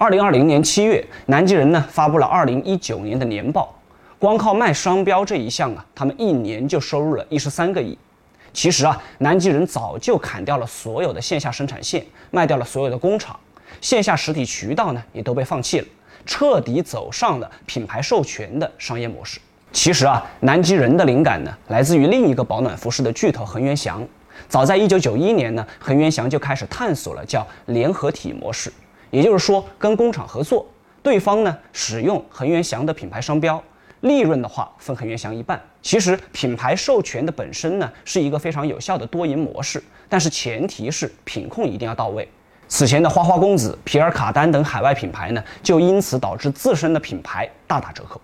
二零二零年七月，南极人呢发布了二零一九年的年报，光靠卖商标这一项啊，他们一年就收入了一十三个亿。其实啊，南极人早就砍掉了所有的线下生产线，卖掉了所有的工厂，线下实体渠道呢也都被放弃了，彻底走上了品牌授权的商业模式。其实啊，南极人的灵感呢来自于另一个保暖服饰的巨头恒源祥。早在一九九一年呢，恒源祥就开始探索了叫联合体模式。也就是说，跟工厂合作，对方呢使用恒源祥的品牌商标，利润的话分恒源祥一半。其实品牌授权的本身呢是一个非常有效的多赢模式，但是前提是品控一定要到位。此前的花花公子、皮尔卡丹等海外品牌呢，就因此导致自身的品牌大打折扣。